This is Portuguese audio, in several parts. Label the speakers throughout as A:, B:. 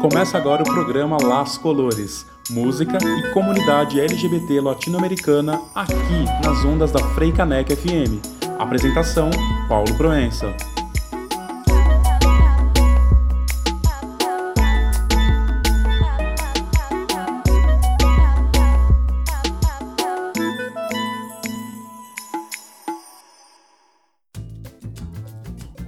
A: Começa agora o programa Las Colores, música e comunidade LGBT latino-americana aqui nas ondas da Freicanec FM. Apresentação: Paulo Proença.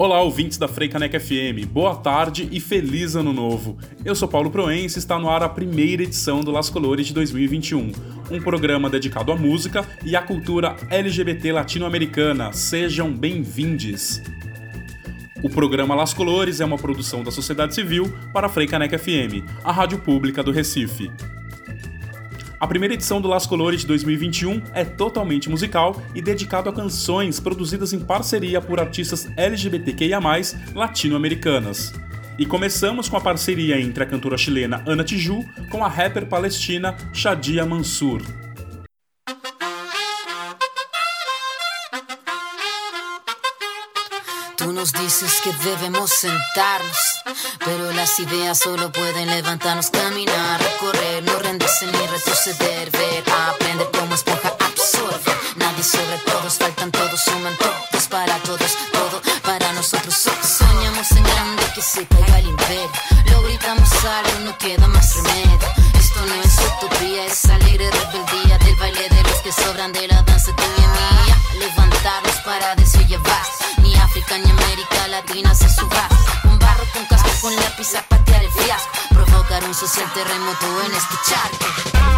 A: Olá, ouvintes da Freicaneca FM, boa tarde e feliz ano novo. Eu sou Paulo Proença e está no ar a primeira edição do Las Colores de 2021, um programa dedicado à música e à cultura LGBT latino-americana. Sejam bem-vindos! O programa Las Colores é uma produção da sociedade civil para a Freicaneca FM, a rádio pública do Recife. A primeira edição do Las Colores de 2021 é totalmente musical e dedicado a canções produzidas em parceria por artistas LGBTQIA+, latino-americanas. E começamos com a parceria entre a cantora chilena Ana Tiju com a rapper palestina Shadia Mansur.
B: Nos dices que debemos sentarnos, pero las ideas solo pueden levantarnos, caminar, recorrer, no rendirse ni retroceder, ver, aprender como esponja absorbe. Nadie sobre todos, faltan todos, suman todos para todos, todo para nosotros. Soñamos en grande que se caiga el imperio, lo gritamos algo, no queda más remedio. si el terremoto en este charco.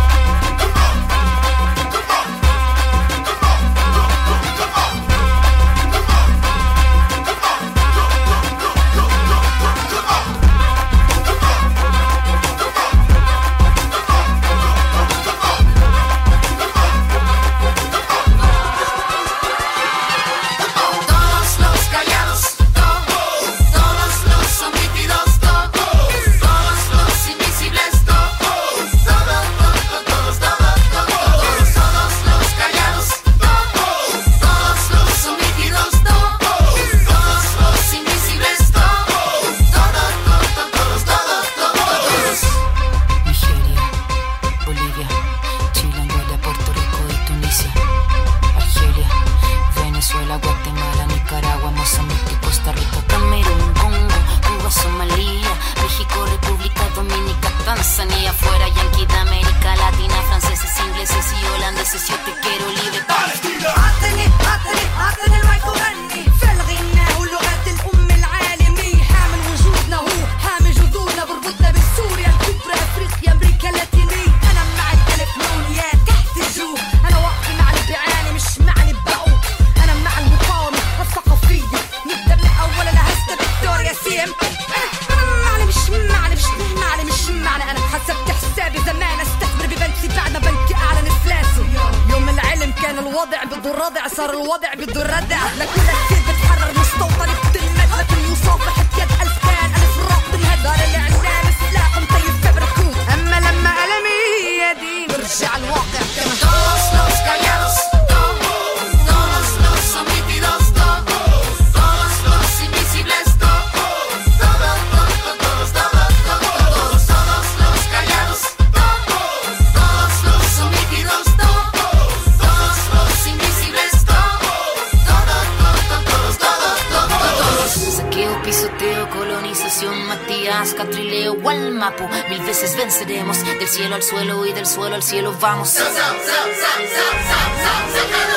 B: Cielo al suelo y del suelo al cielo vamos.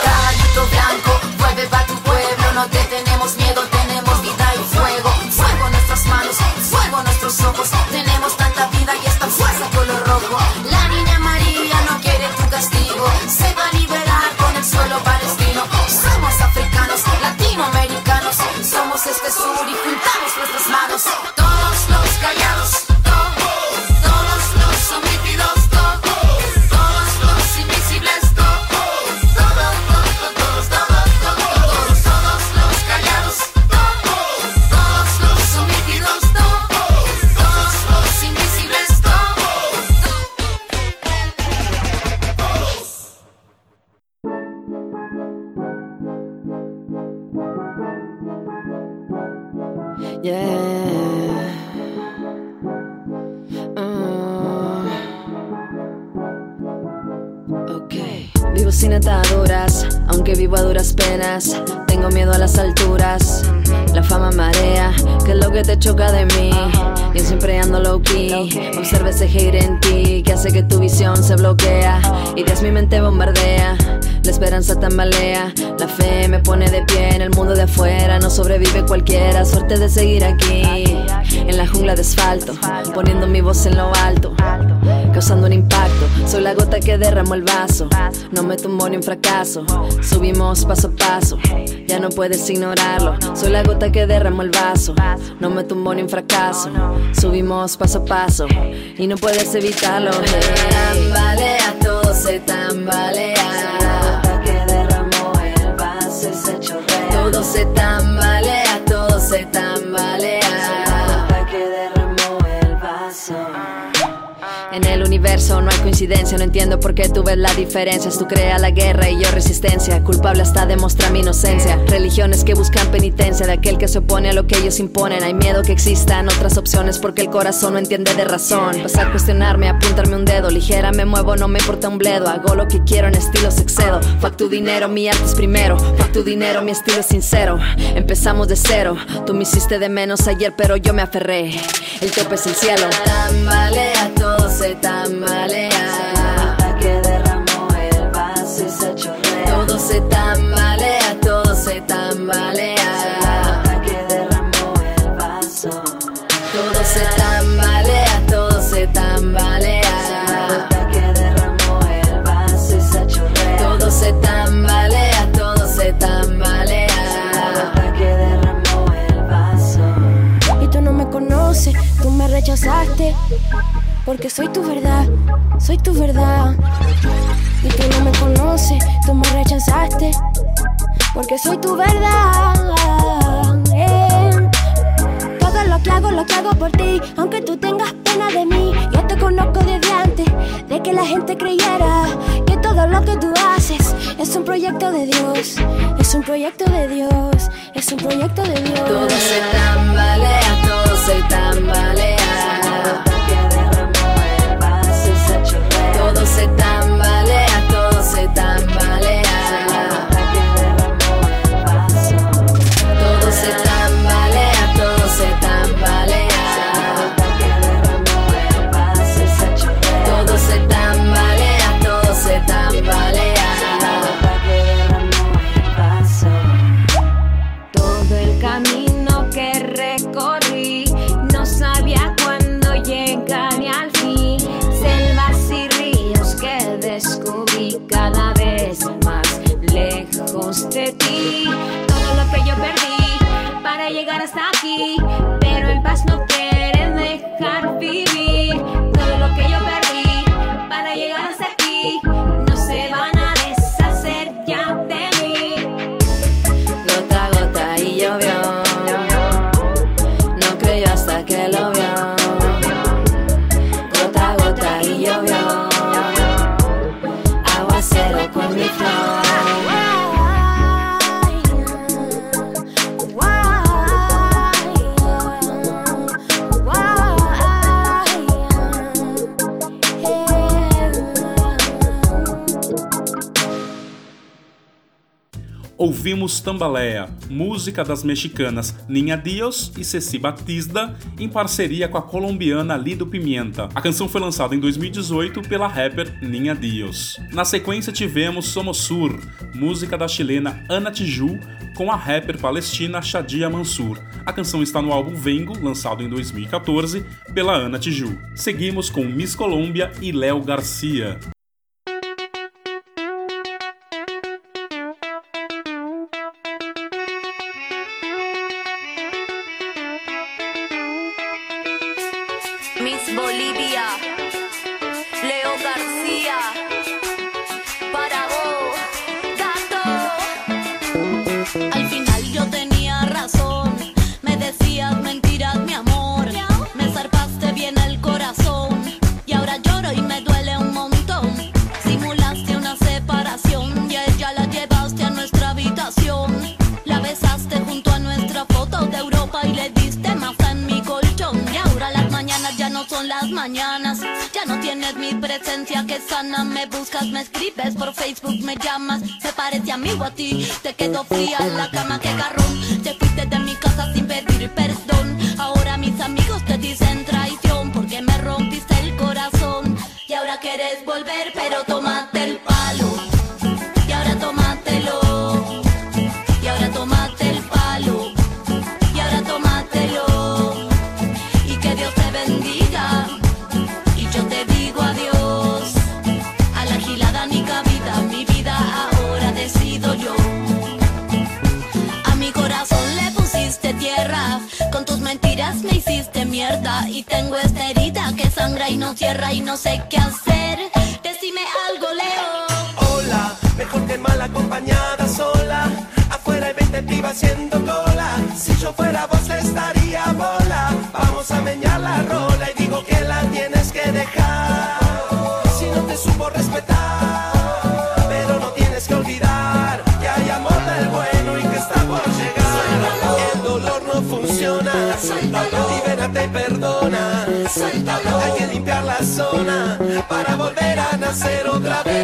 B: Caballito blanco, vuelve pa' tu pueblo, no te
C: choca de mí. Yo siempre ando low key. Observa ese hate en ti que hace que tu visión se bloquea. Ideas mi mente bombardea. La esperanza tambalea, la fe me pone de pie en el mundo de afuera. No sobrevive cualquiera, suerte de seguir aquí. En la jungla de asfalto, poniendo mi voz en lo alto, causando un impacto. Soy la gota que derramó el vaso, no me tumbo ni un fracaso. Subimos paso a paso, ya no puedes ignorarlo. Soy la gota que derramó el vaso, no me tumbo ni un fracaso. Subimos paso a paso y no puedes evitarlo. Tambalea, todo se tambalea. que derramó el vaso y se chorrea. Todo se tambalea, no hay coincidencia, no entiendo por qué tú ves la diferencia. Tú creas la guerra y yo resistencia. Culpable hasta demostrar mi inocencia. Religiones que buscan penitencia de aquel que se opone a lo que ellos imponen. Hay miedo que existan otras opciones porque el corazón no entiende de razón. Vas a cuestionarme, apuntarme un dedo. Ligera me muevo, no me importa un bledo. Hago lo que quiero en estilos excedo. Fuck tu dinero, mi arte es primero. Fuck tu dinero, mi estilo es sincero. Empezamos de cero. Tú me hiciste de menos ayer, pero yo me aferré. El tope es el cielo. Tambalea, se tambalea. que derramó el vaso y se chorrea. Todo se tambalea, todo se tambalea. que derramó el vaso. Todo se tambalea, todo se tambalea. que derramó el vaso y se chorrea. Todo se tambalea, todo se tambalea. que derramó el vaso.
D: Y tú no me conoces, tú me rechazaste. Porque soy tu verdad, soy tu verdad. Y tú no me conoces, tú me rechazaste. Porque soy tu verdad. eh. Todo lo que hago, lo hago por ti. Aunque tú tengas pena de mí, yo te conozco desde antes. De que la gente creyera que todo lo que tú haces es un proyecto de Dios. Es un proyecto de Dios. Es un proyecto de Dios.
C: Todo se tambalea, todo se tambalea.
A: Ouvimos Tambaleia, música das mexicanas Ninha Dios e Ceci Batista, em parceria com a colombiana Lido Pimienta. A canção foi lançada em 2018 pela rapper Ninha Dios. Na sequência tivemos Somosur, música da chilena Ana Tiju, com a rapper palestina Shadia Mansur. A canção está no álbum Vengo, lançado em 2014 pela Ana Tiju. Seguimos com Miss Colômbia e Léo Garcia.
E: Volver, pero tómate el palo. Y ahora tómatelo. Y ahora tómate el palo. Y ahora tómatelo. Y que Dios te bendiga. Y yo te digo adiós. A la gilada ni cabida. Mi vida ahora decido yo. A mi corazón le pusiste tierra. Con tus mentiras me hiciste mierda. Y tengo esta herida que sangra y no cierra. Y no sé qué hacer.
F: 20 pibas haciendo cola. Si yo fuera vos estaría bola. Vamos a meñar la rola y digo que la tienes que dejar. Si no te supo respetar, pero no tienes que olvidar que hay amor del bueno y que está por llegar. El dolor no funciona. Libérate y perdona. Hay que limpiar la zona para volver a nacer otra vez.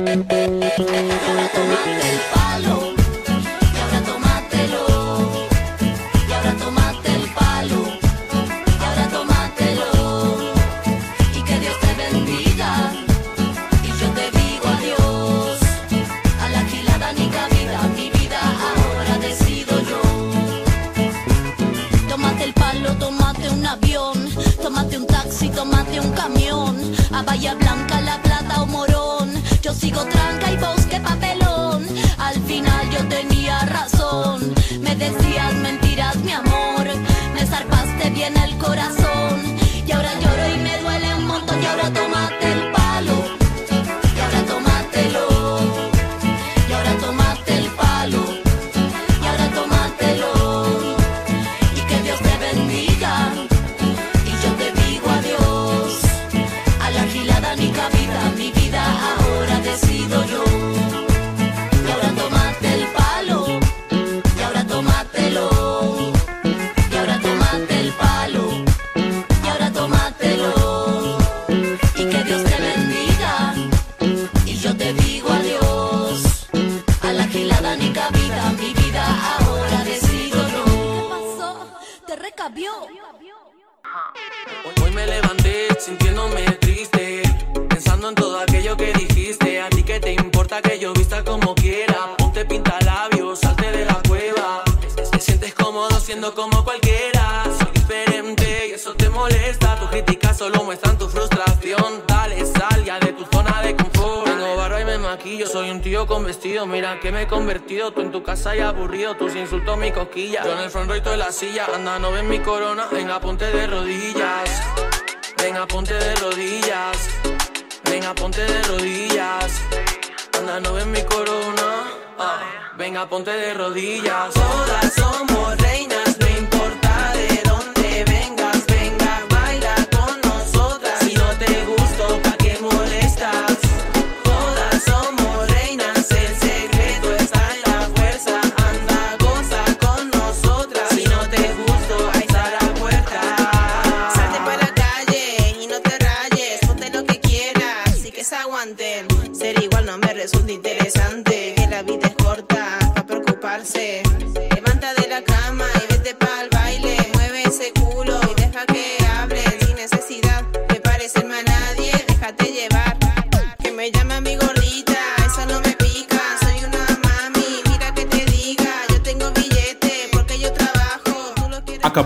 F: Maquillo, soy un tío con vestido. Mira que me he convertido. Tú en tu casa y aburrido, tus insultos mi coquilla. Yo en el front en la silla. Anda, no ven mi corona. Venga, ponte de rodillas. Venga, ponte de rodillas. Venga, ponte de rodillas. Anda, no ven mi corona. Ah, venga, ponte de rodillas. Todas somos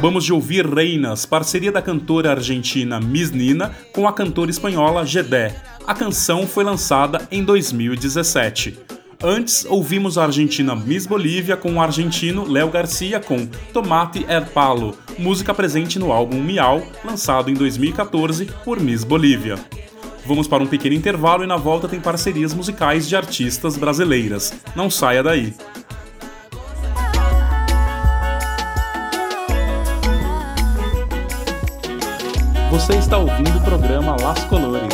A: Acabamos de ouvir Reinas, parceria da cantora argentina Miss Nina com a cantora espanhola Gedé. A canção foi lançada em 2017. Antes, ouvimos a argentina Miss Bolívia com o argentino Léo Garcia com Tomate El Palo, música presente no álbum Miau, lançado em 2014 por Miss Bolívia. Vamos para um pequeno intervalo e na volta tem parcerias musicais de artistas brasileiras. Não saia daí. Você está ouvindo o programa Las Colores.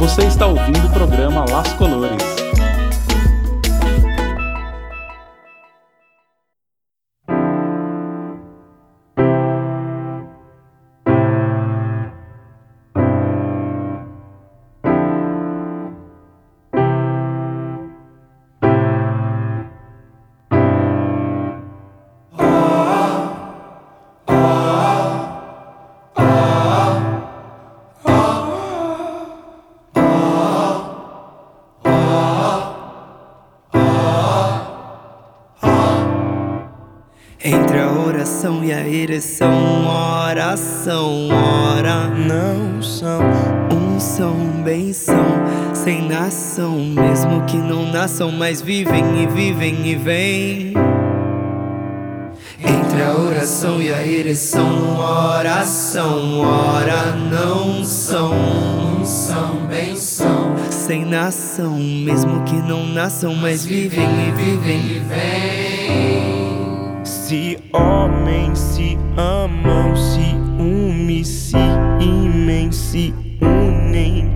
A: Você está ouvindo o programa Las Colores.
G: Entre a oração e a ereção, oração, ora não são, um são, bem são, sem nação, mesmo que não nasçam, mas vivem e vivem e vêm. Entre a oração e a ereção, oração, ora não são, um são, bem são, sem nação, mesmo que não nasçam, mas vivem e vivem e vêm.
H: Se homens se amam, se unem, se imem, se unem.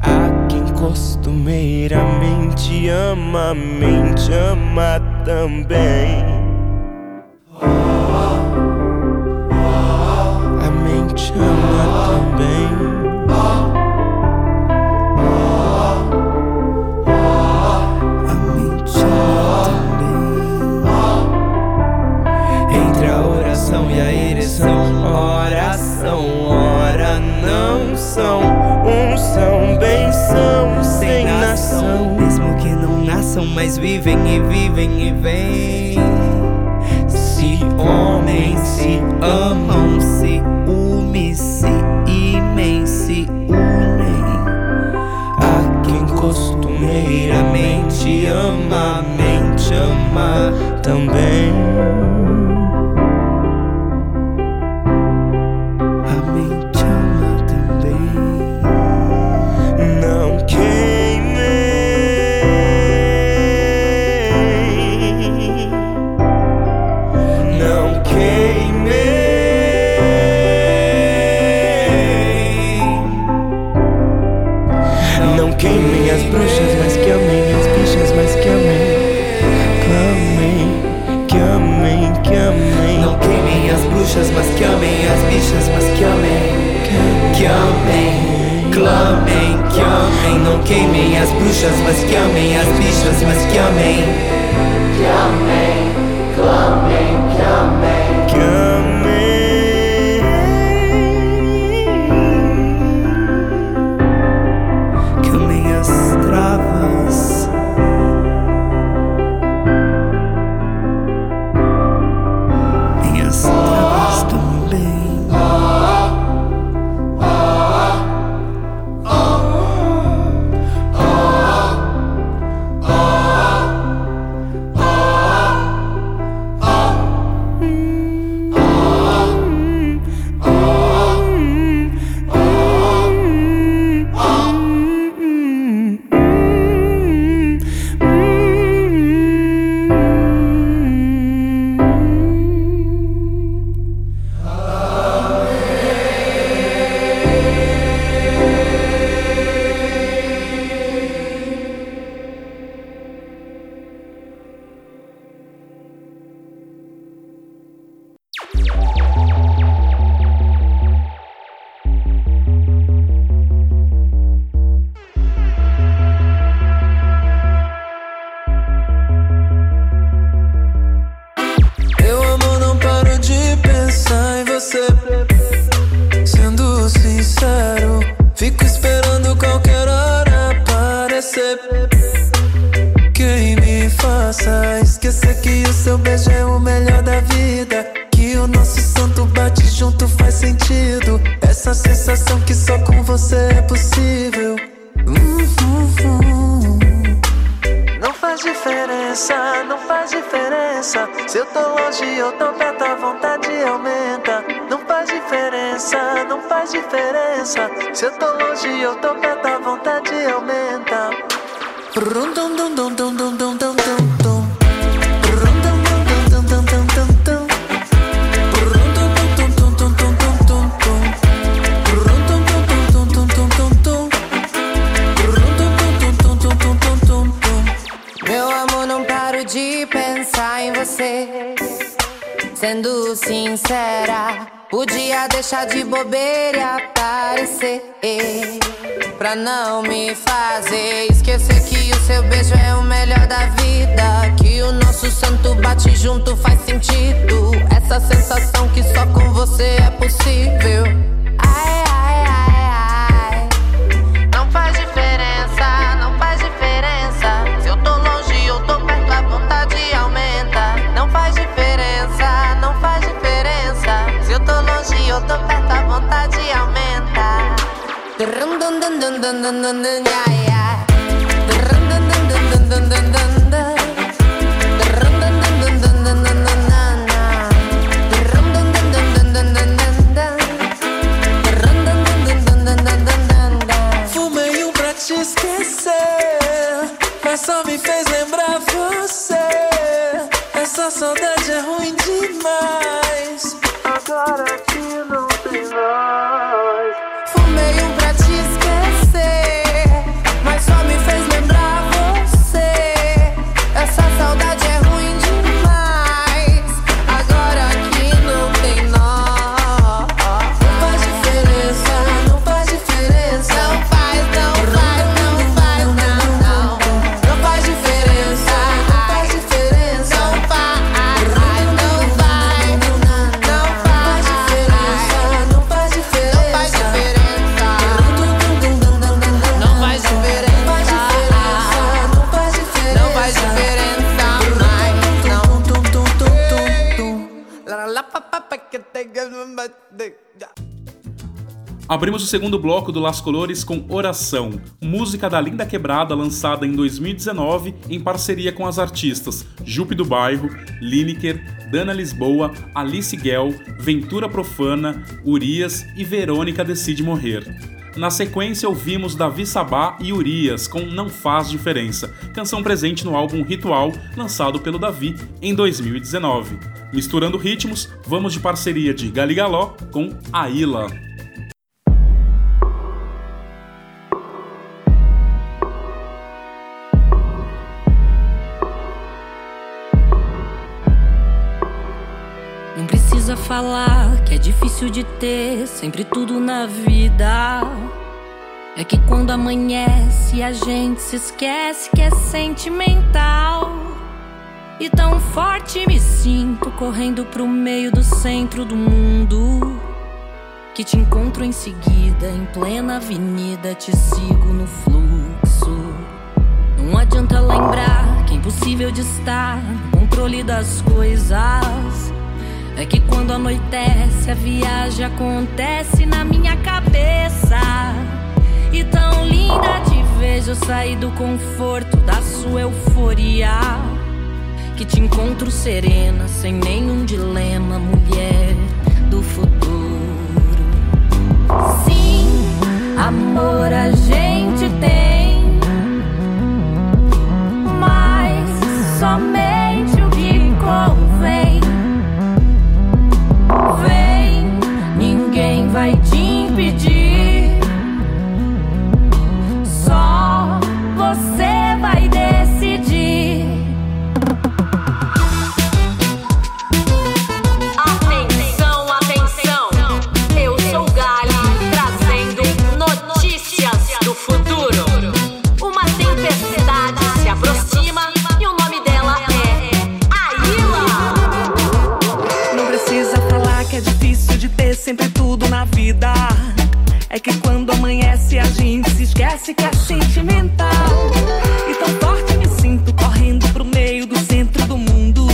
H: A quem costumeiramente ama, mente ama também. A mente ama também.
G: Não são,
H: Um são, bem são, sem nação.
G: mesmo que não nasçam, mas vivem e vivem e vêm. Se homens se amam, se unem, se imem, se unem. A quem costumeiramente ama, a mente ama
H: Também. Bruxas, mas que
G: amem as bichas, mas que amem,
I: faz diferença, não faz diferença. Se eu tô longe ou tô perto, a vontade aumenta. Não faz diferença, não faz diferença. Se eu tô longe ou tô perto, a vontade aumenta. Rum, dum, dum, dum, dum, dum, dum, dum,
J: sincera, podia deixar de bobeira e aparecer. Pra não me fazer esquecer que o seu beijo é o melhor da vida. Que o nosso santo bate junto faz sentido. Essa sensação que só com você é possível. 나나나나나
A: Abrimos o segundo bloco do Las Colores com Oração, música da Linda Quebrada lançada em 2019 em parceria com as artistas Jupe do Bairro, Lineker, Dana Lisboa, Alice Guel, Ventura Profana, Urias e Verônica Decide Morrer. Na sequência, ouvimos Davi Sabá e Urias com Não Faz Diferença, canção presente no álbum Ritual, lançado pelo Davi em 2019. Misturando ritmos, vamos de parceria de Galigaló com Aila.
K: Falar que é difícil de ter sempre tudo na vida. É que quando amanhece a gente se esquece que é sentimental. E tão forte me sinto correndo pro meio do centro do mundo. Que te encontro em seguida, em plena avenida, te sigo no fluxo. Não adianta lembrar que é impossível de estar no controle das coisas. É que quando anoitece, a viagem acontece na minha cabeça. E tão linda te vejo sair do conforto da sua euforia. Que te encontro serena, sem nenhum dilema, mulher do futuro. Sim, amor a gente tem, mas somente o que convém.
L: Over. Amanhece a gente se esquece que é sentimental. E tão forte me sinto correndo pro meio do centro do mundo.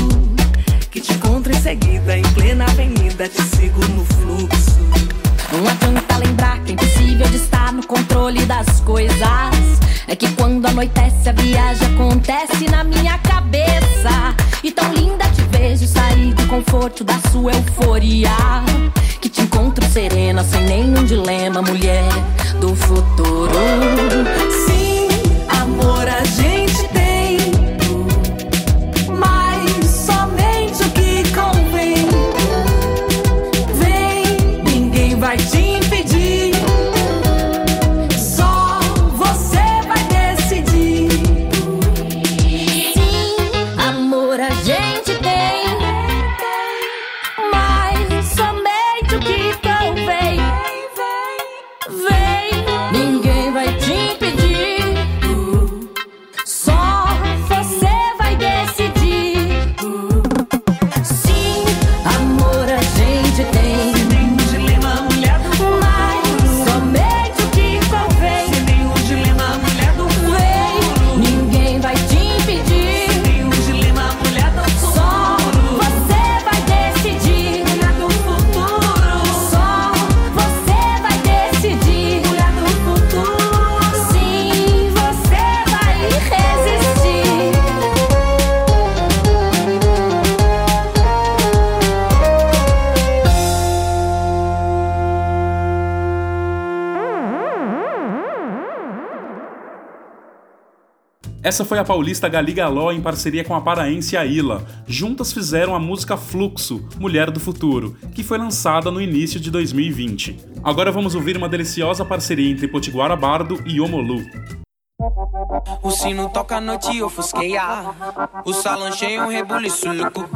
L: Que te encontro em seguida em plena avenida, te sigo no fluxo.
K: Não adianta lembrar que é impossível de estar no controle das coisas. É que quando anoitece a viagem acontece na minha cabeça. E tão linda te vejo sair do conforto da sua euforia. Encontro serena, sem nenhum dilema, mulher do futuro.
L: Sim, amor a gente
A: Essa foi a paulista Gali Galó em parceria com a paraense Aila. Juntas fizeram a música Fluxo, Mulher do Futuro, que foi lançada no início de 2020. Agora vamos ouvir uma deliciosa parceria entre Potiguara Bardo e Omolu.
M: O sino toca a noite ofusqueia. O salão cheio, um rebuliço louco.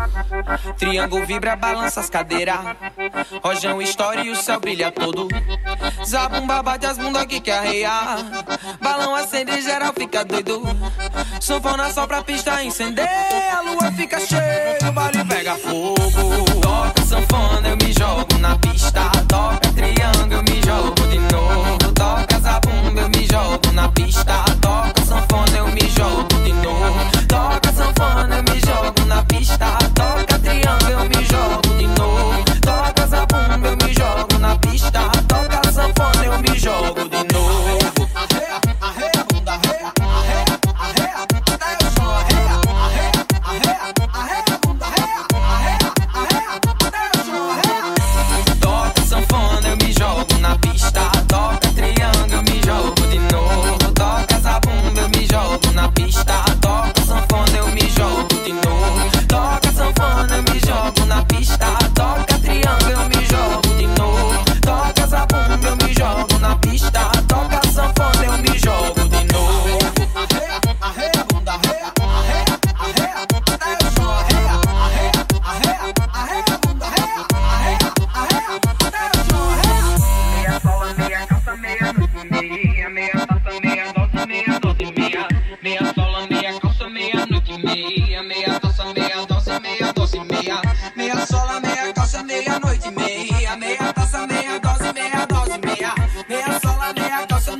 M: Triângulo vibra, balança as cadeiras. Rojão história e o céu brilha todo. Zabumba bate as bunda aqui que arreia. Balão acende, geral fica doido. Sanfona só pra pista incender. A lua fica cheia, o baile pega fogo. Toca sanfona, eu me jogo na pista. Toca triângulo, eu me jogo de novo. Toca zabumba, eu me jogo na pista. Toca sanfona, eu me jogo de novo. Toca sanfona, eu me jogo na pista. Toca triângulo, eu me jogo de novo. Toca zabumba, eu me jogo na pista. Toca sanfona, eu me jogo de novo.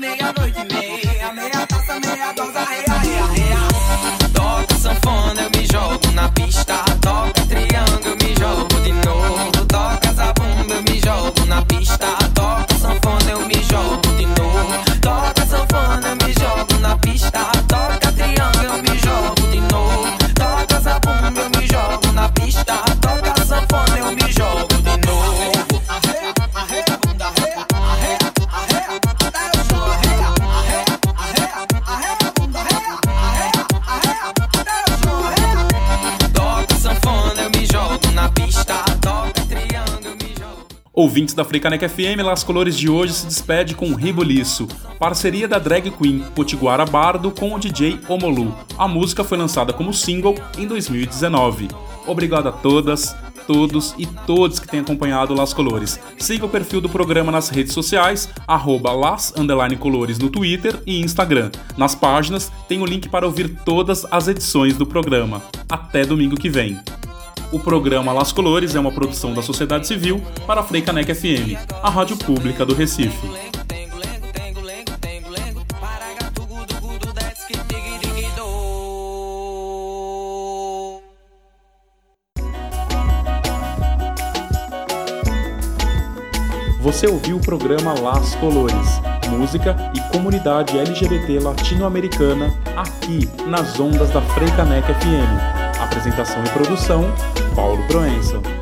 M: me, I'll go me.
A: Ouvintes da Freicaneca FM, Las Colores de hoje se despede com Riboliço, parceria da drag queen Potiguara Bardo com o DJ Omolu. A música foi lançada como single em 2019. Obrigado a todas, todos e todos que têm acompanhado Las Colores. Siga o perfil do programa nas redes sociais, arroba las colores no Twitter e Instagram. Nas páginas tem o link para ouvir todas as edições do programa. Até domingo que vem. O programa Las Colores é uma produção da sociedade civil para a Freicaneca FM, a rádio pública do Recife. Você ouviu o programa Las Colores, música e comunidade LGBT latino-americana aqui nas ondas da Freicaneca FM. Apresentação e produção, Paulo Proença.